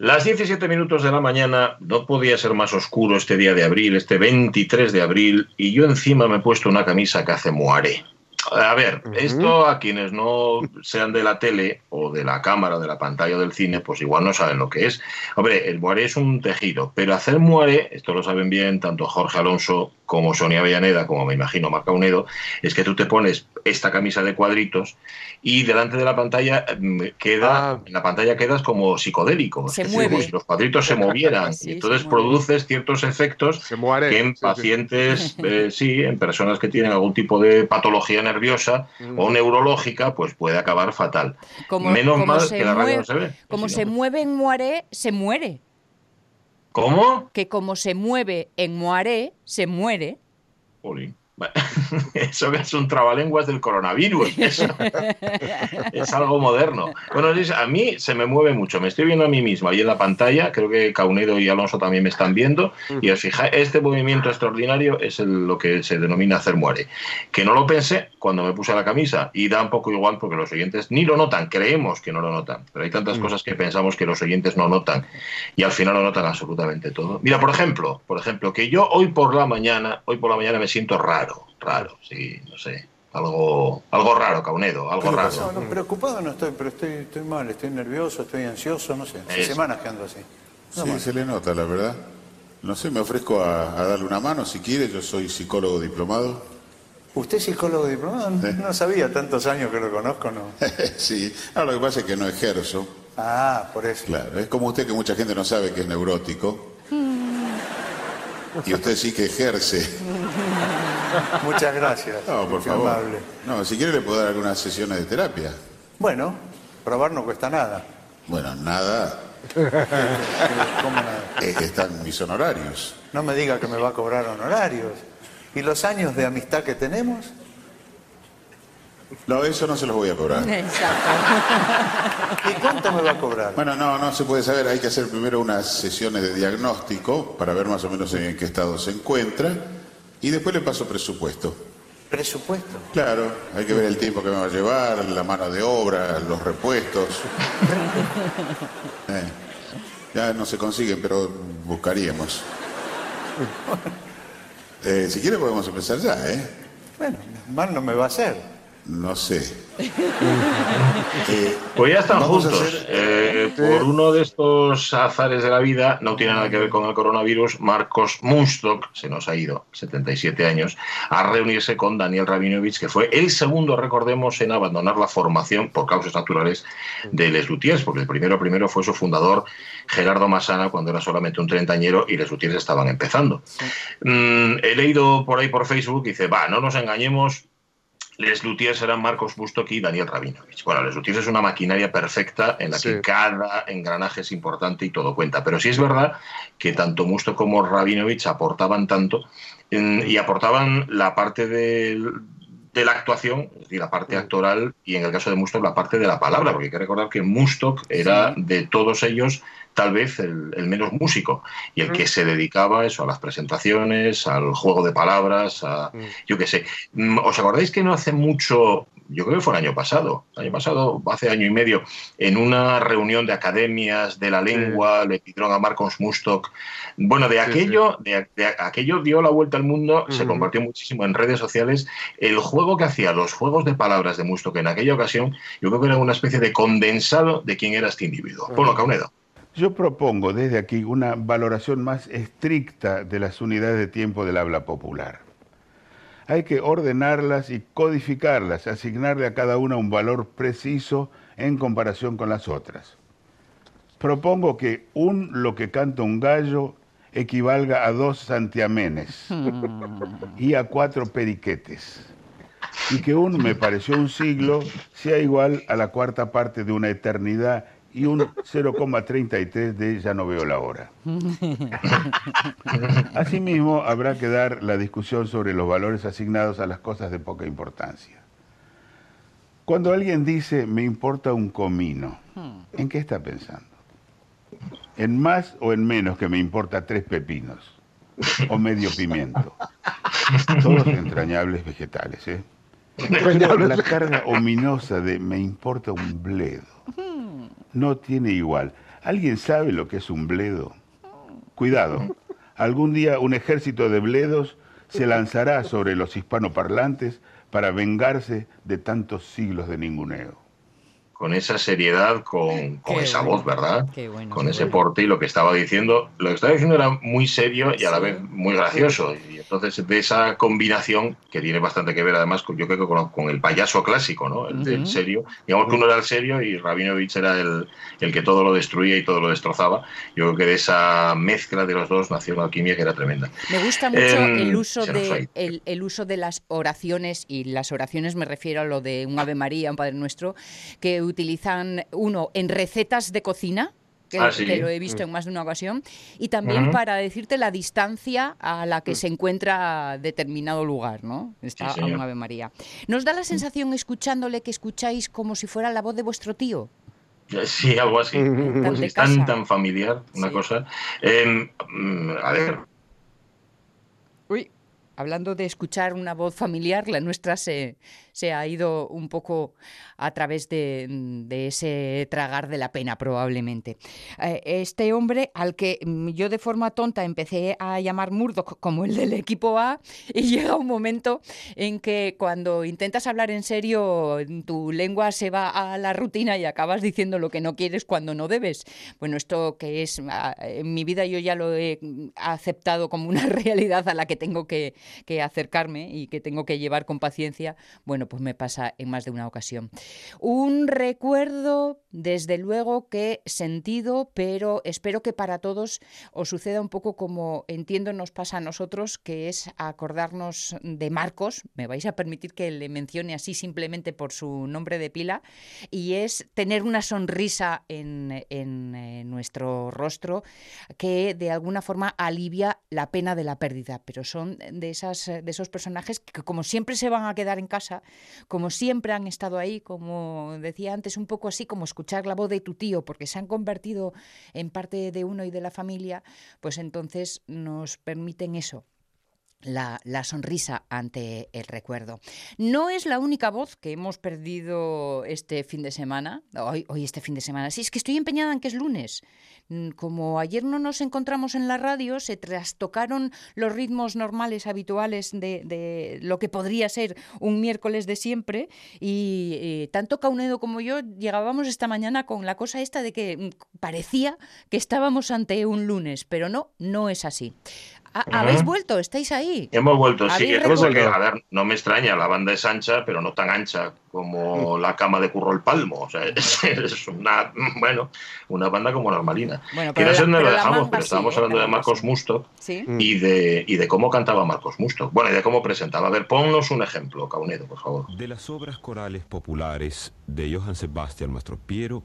Las 17 minutos de la mañana, no podía ser más oscuro este día de abril, este 23 de abril, y yo encima me he puesto una camisa que hace muare. A ver, esto a quienes no sean de la tele o de la cámara, de la pantalla o del cine, pues igual no saben lo que es. Hombre, el muare es un tejido, pero hacer muare, esto lo saben bien tanto Jorge Alonso como Sonia Avellaneda, como me imagino Marca Unedo, es que tú te pones esta camisa de cuadritos y delante de la pantalla mm, queda, Ah. en la pantalla quedas como psicodélico. Se es decir, mueve. como si los cuadritos se movieran. Sí, y se entonces mueve. produces ciertos efectos que en Sí, sí. pacientes, eh, sí, en personas que tienen algún tipo de patología nerviosa Mm. o neurológica, pues puede acabar fatal. Como, Menos como mal se que la radio mueve, no se ve. Como Si se no- mueve en Moaré, se muere. ¿Cómo? Que como se mueve en Moaré, se muere. Eso es un trabalenguas del coronavirus. Eso es algo moderno. Bueno, a mí se me mueve mucho. Me estoy viendo a mí mismo ahí en la pantalla. Creo que Caunedo y Alonso también me están viendo. Y os fijáis, este movimiento extraordinario es el- lo que se denomina hacer muere. Que no lo pensé cuando me puse la camisa. Y da un poco igual porque los oyentes ni lo notan. Creemos que no lo notan. Pero hay tantas cosas que pensamos que los oyentes no notan. Y al final lo notan absolutamente todo. Mira, por ejemplo, por ejemplo, que yo hoy por la mañana, hoy por la mañana me siento raro, raro, sí, no sé, algo, algo raro, Caunedo, algo No, raro. no, preocupado no estoy, pero estoy, estoy mal, estoy nervioso, estoy ansioso, no sé. Hace Eso. semanas que ando así. No Sí, más. se le nota, la verdad. No sé, me ofrezco a, a darle una mano si quiere. Yo soy psicólogo diplomado. ¿Usted es psicólogo diplomado? No, no sabía, tantos años que lo conozco, ¿no? sí. No, lo que pasa es que no ejerzo. Ah, por eso. Claro, es como usted que mucha gente no sabe que es neurótico. Y usted sí que ejerce. Muchas gracias. No, por favor. amable. No, si quiere le puedo dar algunas sesiones de terapia. Bueno, probar no cuesta nada. Bueno, nada. ¿Cómo nada? eh, están mis honorarios. No me diga que me va a cobrar honorarios. ¿Y los años de amistad que tenemos? No, eso no se los voy a cobrar. Exacto. ¿Y cuánto me va a cobrar? Bueno, no, no se puede saber. Hay que hacer primero unas sesiones de diagnóstico para ver más o menos en qué estado se encuentra. Y después le paso presupuesto. Presupuesto. Claro, hay que ver el tiempo que me va a llevar, la mano de obra, los repuestos. Eh, ya no se consiguen, pero buscaríamos. Eh, si quiere podemos empezar ya, ¿eh? Bueno, mal no me va a hacer. No sé. Eh, Pues ya están juntos. hacer- Eh, por uno de estos azares de la vida, no tiene nada que ver con el coronavirus, Marcos Munstock, se nos ha ido, 77 años, a reunirse con Daniel Rabinovich, que fue el segundo, recordemos, en abandonar la formación por causas naturales de Les Luthiers, porque el primero primero fue su fundador, Gerardo Masana, cuando era solamente un treintañero y Les Luthiers estaban empezando. Mm, he leído por ahí por Facebook y dice, va, no nos engañemos, Les Luthiers eran Marcos Bustock y Daniel Rabinovich. Bueno, Les Luthiers es una maquinaria perfecta en la que cada engranaje es importante y todo cuenta. Pero sí es verdad que tanto Bustock como Rabinovich aportaban tanto en- y aportaban la parte del- de la actuación, decir, la parte actoral y en el caso de Mustock la parte de la palabra, porque hay que recordar que Mustock era de todos ellos tal vez el, el menos músico y el que se dedicaba eso, a las presentaciones, al juego de palabras, a yo qué sé. Mm, ¿Os acordáis que no hace mucho, yo creo que fue el año pasado, el año pasado, hace año y medio, en una reunión de academias de la lengua, le pidieron a Marcos Mustock, bueno, de Sí, aquello, De, de aquello dio la vuelta al mundo, se compartió muchísimo en redes sociales, el juego que hacía, los juegos de palabras de Mustock en aquella ocasión, yo creo que era una especie de condensado de quién era este individuo. Bueno, Caunedo. Yo propongo desde aquí una valoración más estricta de las unidades de tiempo del habla popular. Hay que ordenarlas y codificarlas, asignarle a cada una un valor preciso en comparación con las otras. Propongo que un lo que canta un gallo equivalga a dos santiamenes y a cuatro periquetes. Y que un me pareció un siglo sea igual a la cuarta parte de una eternidad y un 0,33 de ya no veo la hora. Asimismo, habrá que dar la discusión sobre los valores asignados a las cosas de poca importancia. Cuando alguien dice me importa un comino, ¿en qué está pensando? ¿En más o en menos que me importa tres pepinos? ¿O medio pimiento? Todos entrañables vegetales, ¿eh? Pero la carga ominosa de me importa un bledo no tiene igual. ¿Alguien sabe lo que es un bledo? Cuidado, algún día un ejército de bledos se lanzará sobre los hispanoparlantes para vengarse de tantos siglos de ninguneo con esa seriedad, con, con esa voz, ¿verdad? Qué bueno, con qué ese bueno. porte y lo que estaba diciendo. Lo que estaba diciendo era muy serio y a la vez muy gracioso. Y entonces, de esa combinación, que tiene bastante que ver además, con, yo creo que con, con el payaso clásico, ¿no? El del Ujú. serio. Digamos que uno era el serio y Rabinovich era el, el que todo lo destruía y todo lo destrozaba. Yo creo que de esa mezcla de los dos nació una alquimia que era tremenda. Me gusta mucho Em, el uso de el, el uso de las oraciones y las oraciones me refiero a lo de un Ave María, un Padre Nuestro, que utilizan uno en recetas de cocina. Que, Ah, sí. que lo he visto en más de una ocasión, y también para decirte la distancia a la que se encuentra determinado lugar, ¿no? Está Sí, a un. Ave María. ¿Nos da la sensación, escuchándole, que escucháis como si fuera la voz de vuestro tío? Sí, algo así. Tan es tan, familiar, una Sí. cosa. Em, mm, a ver, Uy, hablando de escuchar una voz familiar, la nuestra se, se ha ido un poco a través de, de ese tragar de la pena, probablemente. Eh, este hombre al que mm, yo de forma tonta empecé a llamar Murdoch como el del equipo A, y llega un momento en que cuando intentas hablar en serio, tu lengua se va a la rutina y acabas diciendo lo que no quieres cuando no debes. Bueno, esto que es ah, en mi vida yo ya lo he mm, aceptado como una realidad a la que tengo que, que acercarme y que tengo que llevar con paciencia. Bueno, pues me pasa en más de una ocasión. Un recuerdo, desde luego, que sentido, pero espero que para todos os suceda un poco como entiendo nos pasa a nosotros, que es acordarnos de Marcos. Me vais a permitir que le mencione así simplemente por su nombre de pila, y es tener una sonrisa en, en, eh, nuestro rostro que de alguna forma alivia la pena de la pérdida. Pero son de, esas, de esos personajes que, como siempre se van a quedar en casa, como siempre han estado ahí, como decía antes, un poco así como escuchar la voz de tu tío, porque se han convertido en parte de uno y de la familia, pues entonces nos permiten eso. La, sonrisa ante el recuerdo. No es la única voz que hemos perdido este fin de semana, hoy, hoy este fin de semana. Sí, es que estoy empeñada en que es lunes. Como ayer no nos encontramos en la radio, se trastocaron los ritmos normales, habituales de, lo que podría ser un miércoles de siempre. Y tanto Caunedo como yo llegábamos esta mañana con la cosa esta de que mm, parecía que estábamos ante un lunes, pero no, no es así. ¿Habéis vuelto? ¿Estáis ahí? Hemos vuelto, sí. Hemos porque, a ver, no me extraña, la banda es ancha, pero no tan ancha como la cama de Curro el Palmo. O sea, es, es una, bueno, una banda como normalina. Bueno, que no sé dónde lo dejamos, pero sí, estábamos eh, hablando de Marcos Musto ¿Sí? y, de, y de cómo cantaba Marcos Musto. Bueno, y de cómo presentaba. A ver, ponnos un ejemplo, Caunedo, por favor. De las obras corales populares de Johann Sebastian Mastropiero,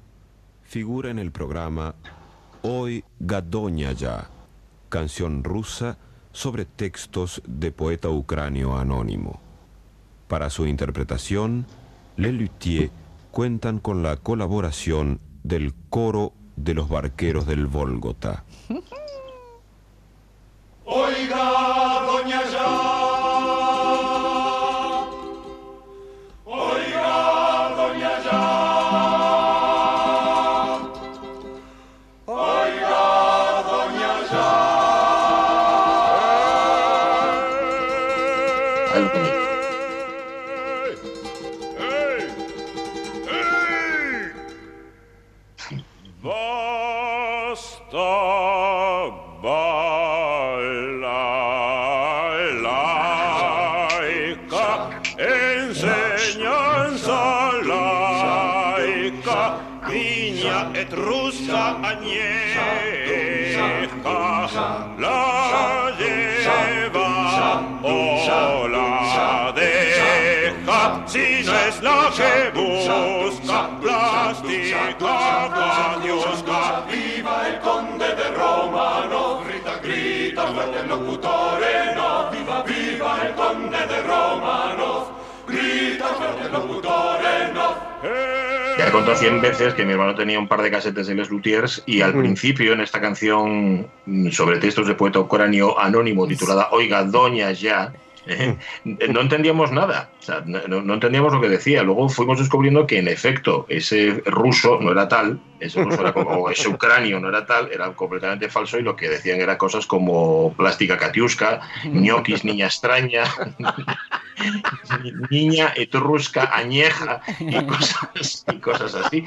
figura en el programa Hoy Gadoña ya, canción rusa sobre textos de poeta ucranio anónimo. Para su interpretación, Les Luthiers cuentan con la colaboración del coro de los barqueros del Volgota. Oiga, la lleva o la deja, si no es la que busca, plástica, viva el conde de Romano, grita, grita fuerte el locutore, no, viva, viva el conde Ya he contado 100 veces que mi hermano tenía un par de casetes de Les Luthiers y al principio en esta canción mm, sobre textos de poeta ucranio anónimo titulada Oiga Doña Ya, Eh, no entendíamos nada, o sea, no, no entendíamos lo que decía. Luego fuimos descubriendo que en efecto ese ruso no era tal, ese ruso era como, o ese ucranio no era tal, era completamente falso y lo que decían era cosas como plástica katiuska, ñoquis, niña extraña, niña etrusca, añeja y cosas, y cosas así.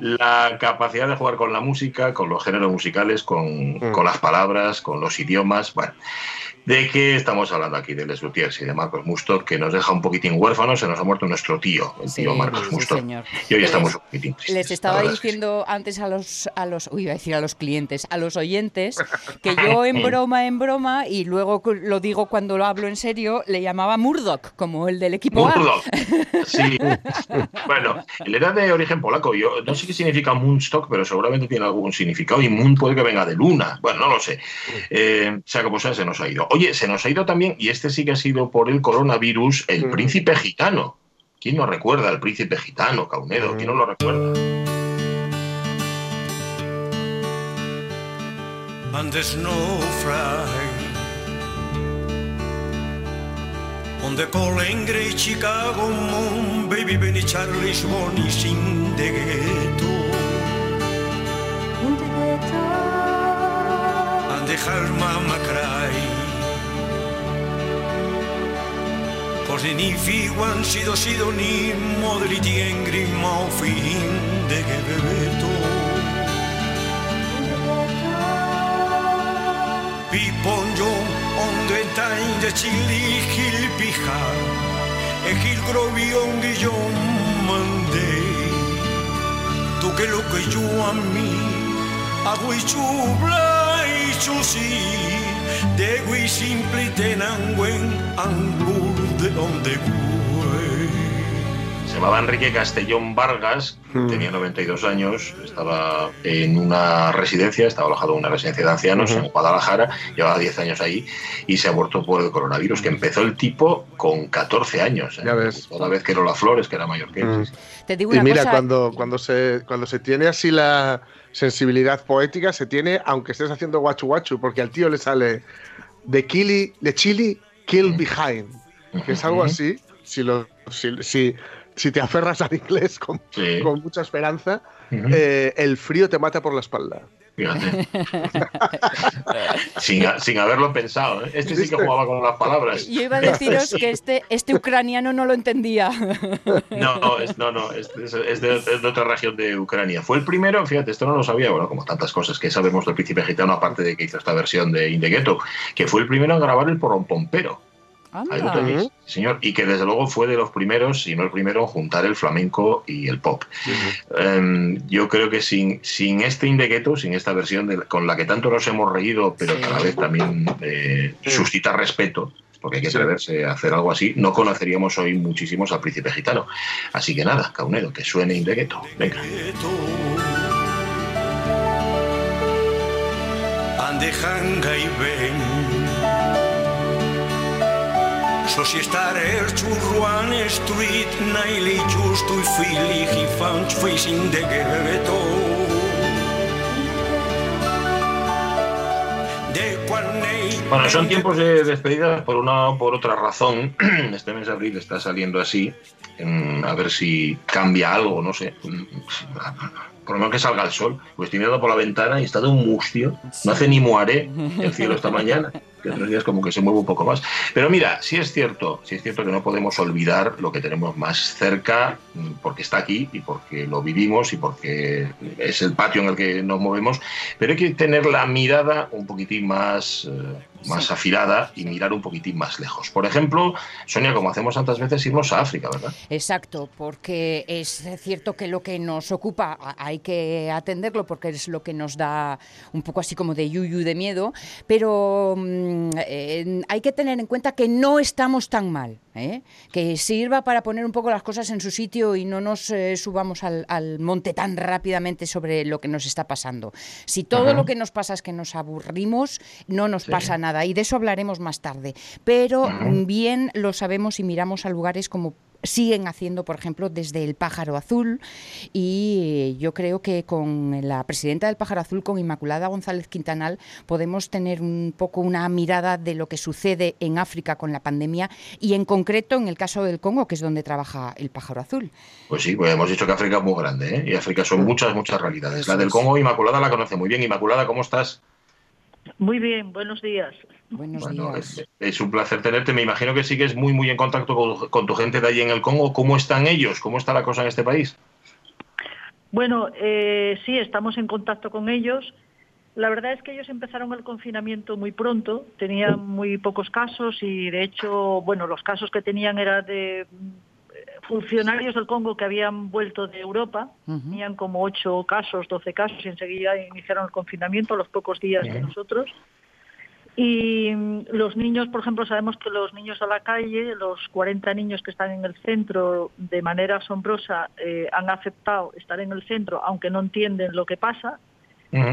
La capacidad de jugar con la música, con los géneros musicales, con, con las palabras, con los idiomas, bueno. ¿De qué estamos hablando aquí? De Les Luthiers y de Marcos Mustor, que nos deja un poquitín huérfanos, se nos ha muerto nuestro tío, el tío Marcos sí, Mustor. señor. Y hoy estamos un poquitín tristes, Les estaba diciendo antes a los, a los, uy, iba a decir a los clientes, a los oyentes, que yo en broma, en broma, y luego lo digo cuando lo hablo en serio, le llamaba Murdoch, como el del equipo A. Murdoch. Sí. bueno, él era de origen polaco. Yo no sé qué significa Moonstock, pero seguramente tiene algún significado. Y Moon puede que venga de luna. Bueno, no lo sé. Eh, sea como sea, se nos ha ido. Oye, se nos ha ido también, y este sí que ha sido por el coronavirus, el príncipe gitano. ¿Quién no recuerda al príncipe gitano, Caunedo? ¿Quién no lo recuerda? And the snow fry. On the calling great Chicago moon, baby Benny Charlie's morning in the ghetto. And the her mama cry. Cause the nifi one sido sido ni modri tiengri mouth in the ghetto. The time the chili hill pija e hill grovion guillon mande tu que lo que yo a mí hago y chubla y chusi de gui simple tenangüen angur de donde güey Se llamaba Enrique Castellón Vargas, tenía 92 años, estaba en una residencia, estaba alojado en una residencia de ancianos en Guadalajara, llevaba 10 años ahí y se abortó por el coronavirus, que empezó el tipo con 14 años. ¿eh? Ya ves. Toda vez que Lola Flores, que era mayor que él. Mm. sí. Te digo Y mira, cosa, cuando, cuando, se, cuando se tiene así la sensibilidad poética, se tiene, aunque estés haciendo guachu guachu, porque al tío le sale de, kili, de chili, kill behind, que es algo así, si, lo, si, si, si te aferras al inglés con, Sí. con mucha esperanza, eh, el frío te mata por la espalda. Fíjate. sin, sin haberlo pensado. ¿eh? Este sí que jugaba con las palabras. yo iba a deciros Sí. que este, este ucraniano no lo entendía. No, no, es, no, no, es, es- es de, es de otra región de Ucrania. Fue el primero, fíjate, esto no lo sabía, bueno, como tantas cosas que sabemos del príncipe gitano, aparte de que hizo esta versión de In the Ghetto, que fue el primero en grabar el porrompompero. Ahí lo Anda. tenéis, sí, señor. Y que desde luego fue de los primeros, si no el primero, en juntar el flamenco y el pop. Em, yo creo que sin, sin este In the Ghetto, sin esta versión de- con la que tanto nos hemos reído, pero Sí. que a la vez también eh, suscita respeto, porque hay que Sí. atreverse a hacer algo así, no conoceríamos hoy muchísimos al príncipe gitano. Así que nada, Caunedo, que suene In the Ghetto. Venga. and the hanga i ven Estar er Naili Bueno, son tiempos de despedida por una o por otra razón. Este mes de abril está saliendo así. A ver si cambia algo, no sé. Por lo menos que salga el sol. Pues estoy mirando por la ventana y está de un mustio. No hace ni muare el cielo esta mañana. Que días como que se mueve un poco más. Pero mira, sí es cierto, sí es cierto que no podemos olvidar lo que tenemos más cerca, mm, porque está aquí y porque lo vivimos y porque es el patio en el que nos movemos. Pero hay que tener la mirada un poquitín más, más afilada y mirar un poquitín más lejos. Por ejemplo, Sonia, como hacemos tantas veces, irnos a África, ¿verdad? Exacto, porque es cierto que lo que nos ocupa hay que atenderlo porque es lo que nos da un poco así como de yuyu de miedo, pero mm, eh, hay que tener en cuenta que no estamos tan mal, ¿eh? que sirva para poner un poco las cosas en su sitio y no nos eh, subamos al, al monte tan rápidamente sobre lo que nos está pasando. Si todo Ajá. lo que nos pasa es que nos aburrimos, no nos pasa nada y de eso hablaremos más tarde, pero mm, bien lo sabemos y miramos a lugares como siguen haciendo, por ejemplo, desde el Pájaro Azul. Y yo creo que con la presidenta del Pájaro Azul, con Inmaculada González Quintanal, podemos tener un poco una mirada de lo que sucede en África con la pandemia y en concreto en el caso del Congo, que es donde trabaja el Pájaro Azul. Pues sí, pues hemos dicho que África es muy grande, ¿eh? y África son muchas, muchas realidades. la del Congo, Inmaculada la conoce muy bien. Inmaculada, ¿cómo estás? Muy bien, buenos días. Buenos Bueno, días. es, es un placer tenerte. Me imagino que sigues muy, muy en contacto con, con tu gente de allí en el Congo. ¿Cómo están ellos? ¿Cómo está la cosa en este país? Bueno, eh, sí, estamos en contacto con ellos. La verdad es que ellos empezaron el confinamiento muy pronto, tenían muy pocos casos y de hecho, bueno, los casos que tenían eran de funcionarios del Congo que habían vuelto de Europa, tenían como ocho casos, 12 casos y enseguida iniciaron el confinamiento a los pocos días Bien. nosotros. Y mm, los niños, por ejemplo, sabemos que los niños a la calle, los 40 niños que están en el centro, de manera asombrosa, eh, han aceptado estar en el centro, aunque no entienden lo que pasa.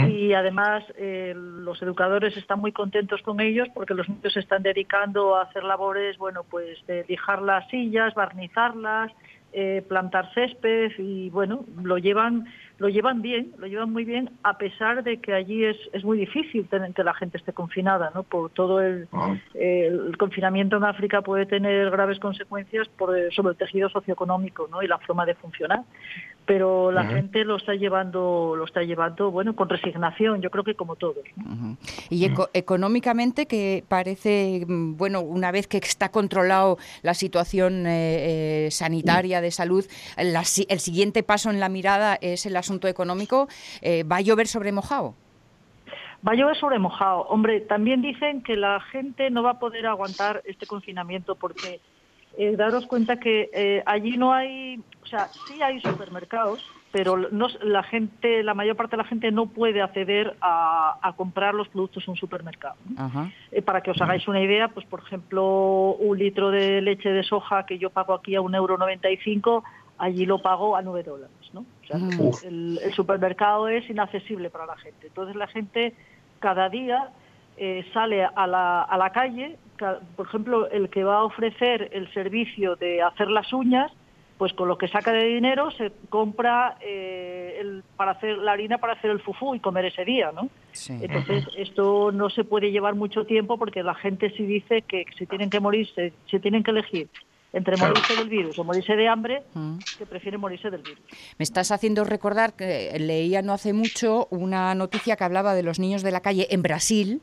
Y además eh, los educadores están muy contentos con ellos porque los niños se están dedicando a hacer labores, bueno, pues de lijar las sillas, barnizarlas, eh, plantar césped y bueno, lo llevan lo llevan bien, lo llevan muy bien a pesar de que allí es, es muy difícil tener que la gente esté confinada, ¿no? Por todo el, el confinamiento en África puede tener graves consecuencias por, sobre el tejido socioeconómico, ¿no? Y la forma de funcionar. Pero la gente lo está llevando, lo está llevando, bueno, con resignación. Yo creo que como todos. ¿no? Y eco- económicamente, que parece, mm, bueno, una vez que está controlado la situación eh, eh, sanitaria de salud, la si- el siguiente paso en la mirada es el asunto económico. eh, ¿Va a llover sobre mojado? Va a llover sobre mojado. Hombre, también dicen que la gente no va a poder aguantar este confinamiento porque eh, daros cuenta que eh, allí no hay, sea, sí hay supermercados, pero no, la gente, la mayor parte de la gente no puede acceder a, a comprar los productos en un supermercado. ¿no? Eh, para que os hagáis una idea, pues por ejemplo, un litro de leche de soja que yo pago aquí a un euro noventa y cinco, allí lo pago a 9 dólares, ¿no? O sea, Mm. el, el supermercado es inaccesible para la gente. Entonces la gente cada día eh, sale a la, a la calle, ca- por ejemplo, el que va a ofrecer el servicio de hacer las uñas, pues con lo que saca de dinero se compra eh, el, para hacer la harina para hacer el fufú y comer ese día, ¿no? Entonces, esto no se puede llevar mucho tiempo porque la gente sí dice que si tienen que morirse, si tienen que elegir entre Claro. morirse del virus o morirse de hambre, Mm. que prefieren morirse del virus. Me estás haciendo recordar que leía no hace mucho una noticia que hablaba de los niños de la calle en Brasil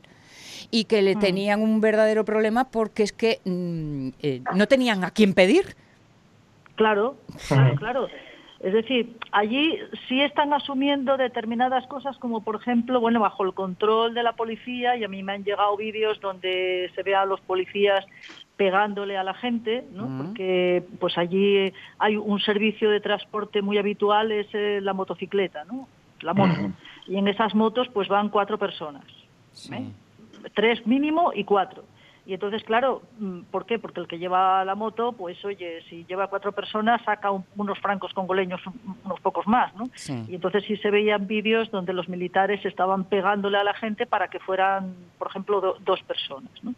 y que le tenían un verdadero problema porque es que mm, eh, no tenían a quién pedir. Claro, claro, claro. Es decir, allí sí están asumiendo determinadas cosas como, por ejemplo, bueno, bajo el control de la policía, y a mí me han llegado vídeos donde se ve a los policías pegándole a la gente, ¿no? Porque pues allí hay un servicio de transporte muy habitual, es eh, la motocicleta, ¿no? La moto. Y en esas motos pues van cuatro personas. ¿eh? Tres mínimo y cuatro. Y entonces, claro, mm, ¿por qué? Porque el que lleva la moto, pues oye, si lleva cuatro personas, saca un- unos francos congoleños, un- unos pocos más, ¿no? Y entonces sí se veían vídeos donde los militares estaban pegándole a la gente para que fueran, por ejemplo, do- dos personas, ¿no?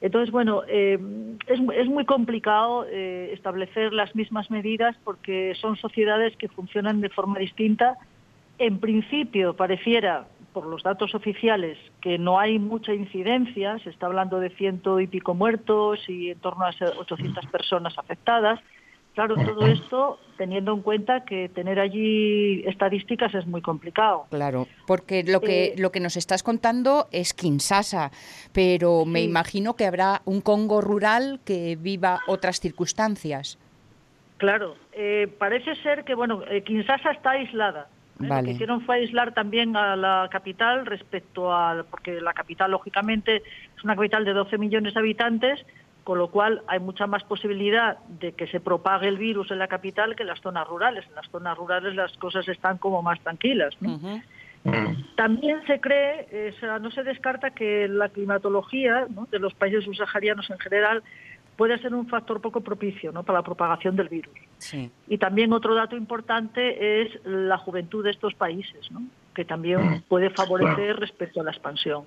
Entonces, bueno, eh, es, es muy complicado eh, establecer las mismas medidas porque son sociedades que funcionan de forma distinta. En principio, pareciera, por los datos oficiales, que no hay mucha incidencia. Se está hablando de ciento y pico muertos y en torno a 800 personas afectadas. Claro, todo esto teniendo en cuenta que tener allí estadísticas es muy complicado. Claro, porque lo que, Eh, lo que nos estás contando es Kinshasa, pero me Sí. imagino que habrá un Congo rural que viva otras circunstancias. Claro, eh, parece ser que bueno, eh, Kinshasa está aislada. ¿Eh? Lo que hicieron fue aislar también a la capital respecto a, porque la capital lógicamente es una capital de 12 millones de habitantes, con lo cual hay mucha más posibilidad de que se propague el virus en la capital que en las zonas rurales. En las zonas rurales las cosas están como más tranquilas. ¿no? También se cree, eh, o sea, no se descarta que la climatología ¿no? de los países subsaharianos en general puede ser un factor poco propicio ¿no? para la propagación del virus. Sí. Y también otro dato importante es la juventud de estos países, ¿no? que también puede favorecer respecto a la expansión.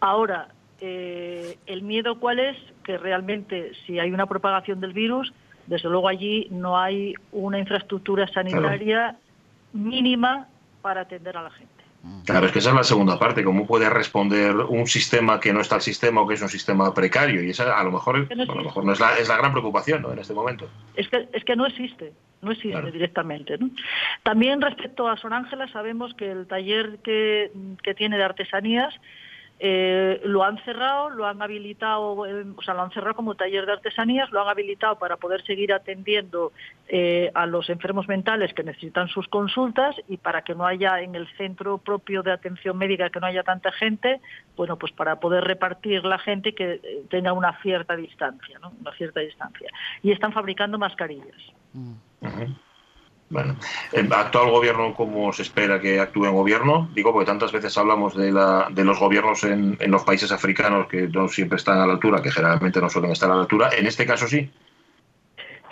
Ahora, eh, el miedo cuál es que realmente si hay una propagación del virus desde luego allí no hay una infraestructura sanitaria mínima para atender a la gente. Claro, es que esa es la segunda parte, cómo puede responder un sistema que no está al sistema o que es un sistema precario. Y esa a lo mejor, no a lo mejor no es, la, es la gran preocupación ¿no? en este momento. Es que, es que no existe, no existe Claro. directamente. ¿no? También respecto a Son Ángela, sabemos que el taller que, que tiene de artesanías eh, lo han cerrado, lo han habilitado, eh, o sea, lo han cerrado como taller de artesanías, lo han habilitado para poder seguir atendiendo eh, a los enfermos mentales que necesitan sus consultas y para que no haya en el centro propio de atención médica que no haya tanta gente, bueno, pues para poder repartir la gente que eh, tenga una cierta distancia, ¿no? Una cierta distancia. Y están fabricando mascarillas. Eh, ¿actúa el gobierno como se espera que actúe un gobierno? Digo, porque tantas veces hablamos de, la, de los gobiernos en, en los países africanos que no siempre están a la altura, que generalmente no suelen estar a la altura. En este caso sí.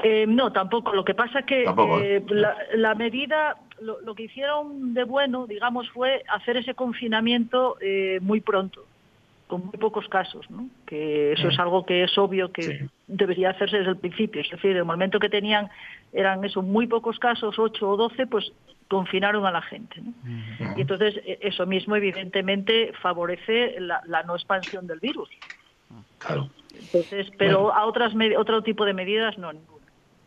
Eh, no, tampoco. Lo que pasa que Tampoco, eh, la, la medida, lo, lo que hicieron de bueno, digamos, fue hacer ese confinamiento eh, muy pronto, con muy pocos casos, ¿no? Que eso es algo que es obvio que debería hacerse desde el principio. Es decir, en el momento que tenían, eran eso, muy pocos casos, 8 o 12, pues confinaron a la gente. ¿no? Y entonces eh, eso mismo evidentemente favorece la, la no expansión del virus. Claro. Entonces, pero a otras otro tipo de medidas no.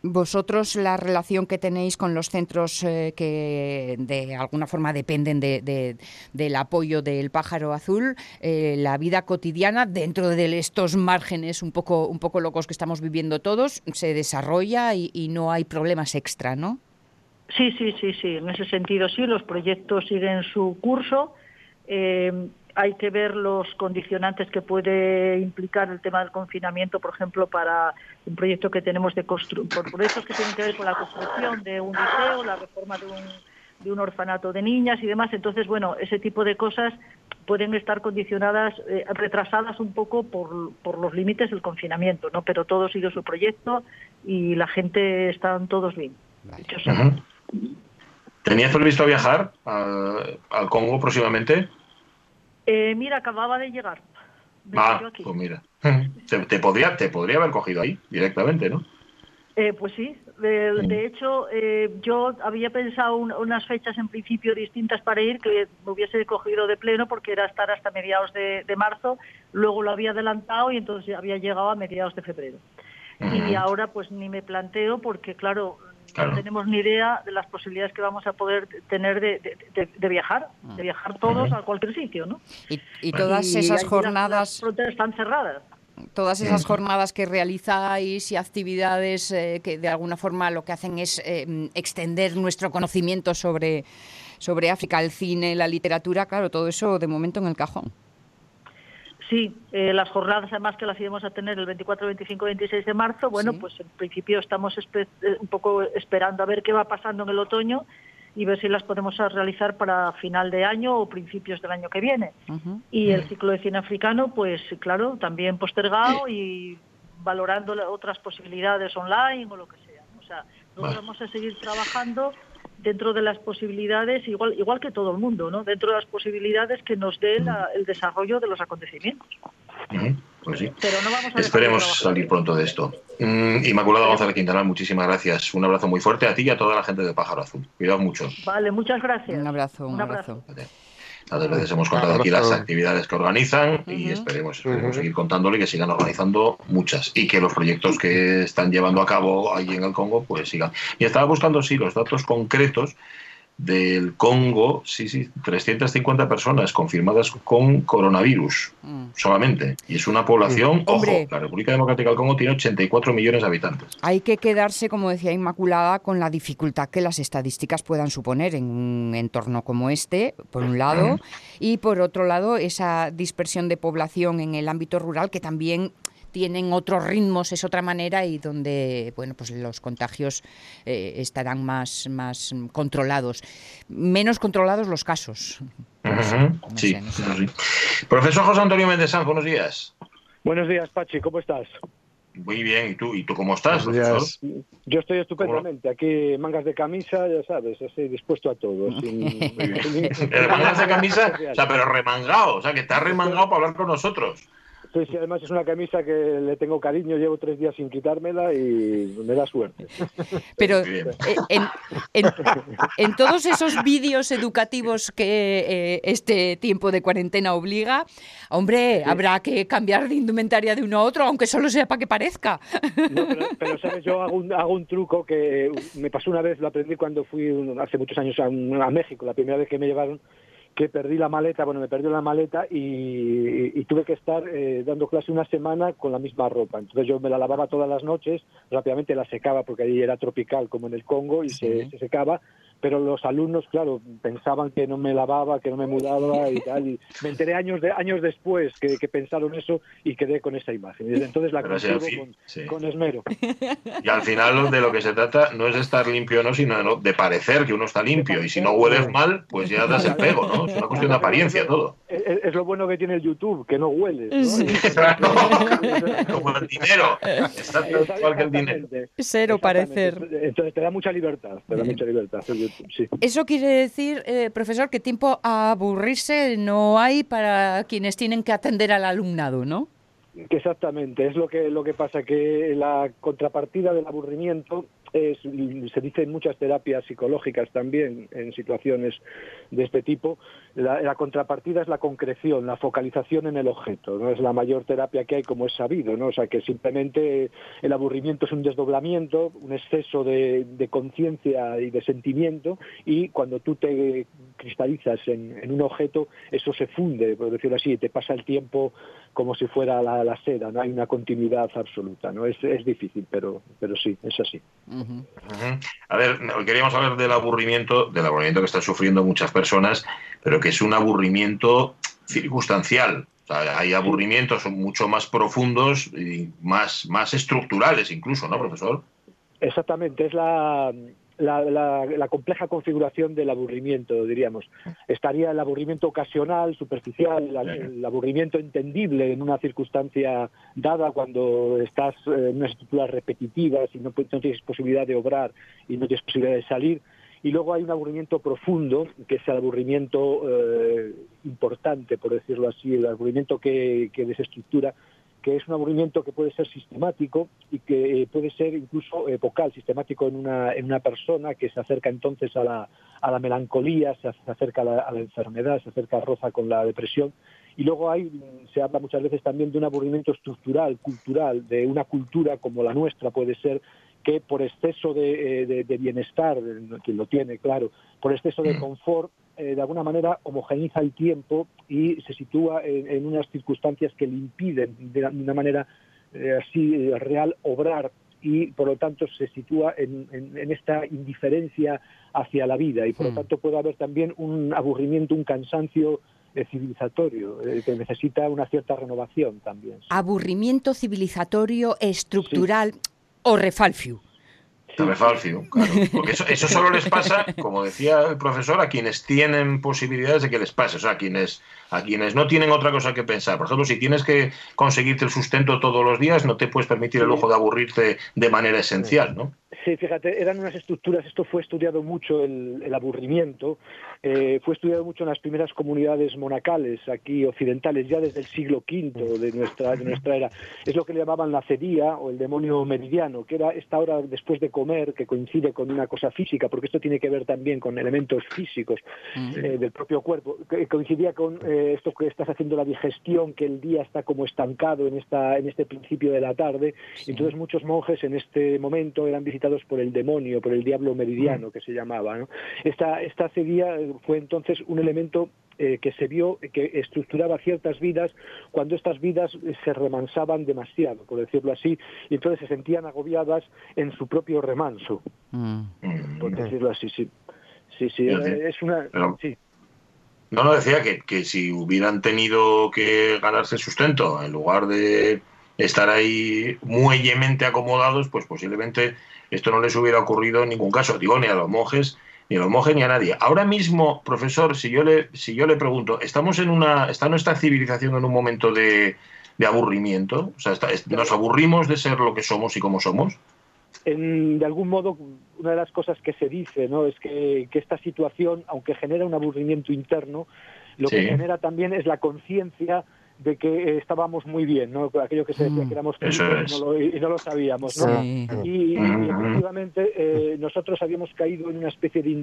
Vosotros, la relación que tenéis con los centros eh, que de alguna forma dependen de- de- del apoyo del pájaro azul, eh, la vida cotidiana dentro de estos márgenes un poco, un poco locos que estamos viviendo todos, se desarrolla y, y no hay problemas extra, ¿no? Sí, sí, sí, sí. En ese sentido sí, los proyectos siguen su curso. Eh, hay que ver los condicionantes que puede implicar el tema del confinamiento, por ejemplo, para un proyecto que tenemos de constru por proyectos que tienen que ver con la construcción de un liceo, la reforma de un, de un orfanato de niñas y demás. Entonces, bueno, ese tipo de cosas pueden estar condicionadas, eh, retrasadas un poco por, por los límites del confinamiento, ¿no? Pero todo sigue su proyecto y la gente están todos bien. ¿Tenías previsto viajar al, al Congo próximamente? Eh, mira, acababa de llegar. Ah, aquí. pues mira. Te, te podría, te podría haber cogido ahí directamente, ¿no? Eh, pues sí, de, de hecho eh, yo había pensado un- unas fechas en principio distintas para ir que me hubiese cogido de pleno porque era estar hasta mediados de, de marzo, luego lo había adelantado y entonces había llegado a mediados de febrero. Y ahora pues ni me planteo porque claro, Claro. no tenemos ni idea de las posibilidades que vamos a poder tener de, de- de- de viajar, de viajar todos a cualquier sitio, ¿no? Y, y todas Y esas las- jornadas... Las fronteras están cerradas. Todas esas jornadas que realizáis y actividades eh, que de alguna forma lo que hacen es eh, mm, extender nuestro conocimiento sobre, sobre África, el cine, la literatura, claro, todo eso de momento en el cajón. Sí, eh, las jornadas además que las íbamos a tener el 24, 25, 26 de marzo, bueno, pues en principio estamos eh, un poco esperando a ver qué va pasando en el otoño y ver si las podemos realizar para final de año o principios del año que viene. Y el ciclo de cine africano, pues claro, también postergado y valorando otras posibilidades online o lo que sea. O sea, nosotros Vale. vamos a seguir trabajando dentro de las posibilidades, igual, igual que todo el mundo, ¿no? Dentro de las posibilidades que nos dé la- el desarrollo de los acontecimientos. Pues sí. Pero no vamos a Esperemos salir pronto de esto. Mm, Inmaculada González Quintanal, muchísimas gracias. Un abrazo muy fuerte a ti y a toda la gente de Pájaro Azul. Cuidado mucho. Vale, muchas gracias. Un abrazo, un, Un abrazo. Tantas veces hemos contado aquí las actividades que organizan y esperemos, esperemos seguir contándole que sigan organizando muchas. Y que los proyectos que están llevando a cabo ahí en el Congo pues sigan. Y estaba buscando, sí, los datos concretos del Congo, sí, sí, 350 personas confirmadas con coronavirus solamente. Y es una población, ojo, la República Democrática del Congo tiene 84 millones de habitantes. Hay que quedarse, como decía Inmaculada, con la dificultad que las estadísticas puedan suponer en un entorno como este, por un lado, y por otro lado, esa dispersión de población en el ámbito rural que también tienen otros ritmos, es otra manera y donde bueno pues los contagios eh, estarán más, más controlados. Menos controlados los casos. Sí, sí. Profesor José Antonio Méndez Sanz, buenos días. Buenos días, Pachi, ¿cómo estás? Muy bien, ¿y tú? ¿Y tú cómo estás, Buenos profesor? días. Yo estoy estupendamente. Aquí mangas de camisa, ya sabes, así dispuesto a todo. sin- mangas de camisa, o sea, pero remangado, o sea, que está remangado para hablar con nosotros. Sí, sí, además es una camisa que le tengo cariño, llevo tres días sin quitármela y me da suerte. Pero eh, en, en- en todos esos vídeos educativos que eh, este tiempo de cuarentena obliga, hombre, habrá que cambiar de indumentaria de uno a otro, aunque solo sea para que parezca. No, pero, pero, sabes, yo hago un, hago un truco que me pasó una vez, lo aprendí cuando fui un- hace muchos años a, a México, la primera vez que me llevaron, que perdí la maleta, bueno, me perdió la maleta y, y tuve que estar eh, dando clase una semana con la misma ropa. Entonces yo me la lavaba todas las noches, rápidamente la secaba porque ahí era tropical como en el Congo y se, se secaba, pero los alumnos, claro, pensaban que no me lavaba, que no me mudaba y tal. Y me enteré años de años después que, que pensaron eso y quedé con esa imagen. Y desde entonces la sí, conservo fin, con, sí. con esmero. Y al final de lo que se trata no es de estar limpio o no, sino ¿no? de parecer que uno está limpio. Y si no hueles mal, pues ya das el pego, ¿no? Es una cuestión de apariencia todo. Es, es lo bueno que tiene el YouTube, que no huele. ¿no? Como el dinero. Está cual que el dinero. Ser o parecer. Entonces te da mucha libertad, te da mucha libertad el YouTube, sí. Eso quiere decir, eh, profesor, que tiempo a aburrirse no hay para quienes tienen que atender al alumnado, ¿no? Exactamente, es lo que lo que pasa que la contrapartida del aburrimiento es, se dice en muchas terapias psicológicas también en situaciones de este tipo, la, la contrapartida es la concreción, la focalización en el objeto, no es la mayor terapia que hay como es sabido, no, o sea que simplemente el aburrimiento es un desdoblamiento, un exceso de, conciencia y de sentimiento y cuando tú te cristalizas en, en un objeto eso se funde, por decirlo así, y te pasa el tiempo como si fuera la, la seda, no hay una continuidad absoluta, no es, es difícil, pero pero sí, es así. A ver, queríamos hablar del aburrimiento, del aburrimiento que están sufriendo muchas personas, pero que es un aburrimiento circunstancial. O sea, hay aburrimientos mucho más profundos y más, más estructurales incluso, ¿no, profesor? Exactamente, es la, la, la- compleja configuración del aburrimiento, diríamos. Estaría el aburrimiento ocasional, superficial, el, aburrimiento entendible en una circunstancia dada cuando estás eh, en unas estructuras repetitivas y no, no tienes posibilidad de obrar y no tienes posibilidad de salir. Y luego hay un aburrimiento profundo, que es el aburrimiento eh, importante, por decirlo así, el aburrimiento que, que desestructura, que es un aburrimiento que puede ser sistemático y que eh, puede ser incluso eh, vocal, sistemático en una, en una persona que se acerca entonces a la, a la melancolía, se, ac- se acerca a la, a la enfermedad, se acerca a roza con la depresión. Y luego hay, mm, se habla muchas veces también de un aburrimiento estructural, cultural, de una cultura como la nuestra puede ser, que por exceso de, eh, de- de bienestar, quien lo tiene, claro, por exceso de confort, eh, de alguna manera homogeniza el tiempo y se sitúa en, en unas circunstancias que le impiden de una manera eh, así eh, real obrar y por lo tanto se sitúa en, en- en esta indiferencia hacia la vida y por lo Hmm. tanto puede haber también un aburrimiento, un cansancio civilizatorio que necesita una cierta renovación también. Aburrimiento civilizatorio, estructural o refalfio. Refalcio, claro. Porque eso, eso solo les pasa, como decía el profesor, a quienes tienen posibilidades de que les pase, o sea, a quienes, a quienes no tienen otra cosa que pensar. Por ejemplo, si tienes que conseguirte el sustento todos los días, no te puedes permitir el lujo de aburrirte de manera esencial, ¿no? Sí, fíjate, eran unas estructuras, esto fue estudiado mucho, el, el aburrimiento, eh, fue estudiado mucho en las primeras comunidades monacales aquí occidentales, ya desde el siglo V de nuestra, de nuestra era. Es lo que le llamaban la cedía o el demonio meridiano, que era esta hora después de comer, que coincide con una cosa física, porque esto tiene que ver también con elementos físicos eh, del propio cuerpo, que coincidía con eh, esto que estás haciendo la digestión, que el día está como estancado en, esta, en este principio de la tarde, entonces muchos monjes en este momento eran visitados por el demonio, por el diablo meridiano que se llamaba. ¿no? Esta, esta cedía eh, fue entonces un elemento eh, que se vio que estructuraba ciertas vidas cuando estas vidas eh, se remansaban demasiado, por decirlo así, y entonces se sentían agobiadas en su propio remanso, por decirlo así, sí. Sí, sí, eh, es una... Sí. No, no, decía que, que si hubieran tenido que ganarse el sustento en lugar de estar ahí muellemente acomodados, pues posiblemente esto no les hubiera ocurrido en ningún caso, digo, ni a los monjes, ni a los monjes ni a nadie. Ahora mismo, profesor, si yo le, si yo le pregunto, ¿estamos en una, está nuestra civilización en un momento de, de aburrimiento? O sea, está- ¿nos aburrimos de ser lo que somos y como somos? en- de algún modo, una de las cosas que se dice ¿no? es que, que esta situación, aunque genera un aburrimiento interno, lo Sí. que genera también es la conciencia de que estábamos muy bien, ¿no? Aquello que se decía que éramos Eso felices es. y no lo- y no lo sabíamos, ¿no? Sí. Y, y Ujú. efectivamente eh, nosotros habíamos caído en una especie de indolencia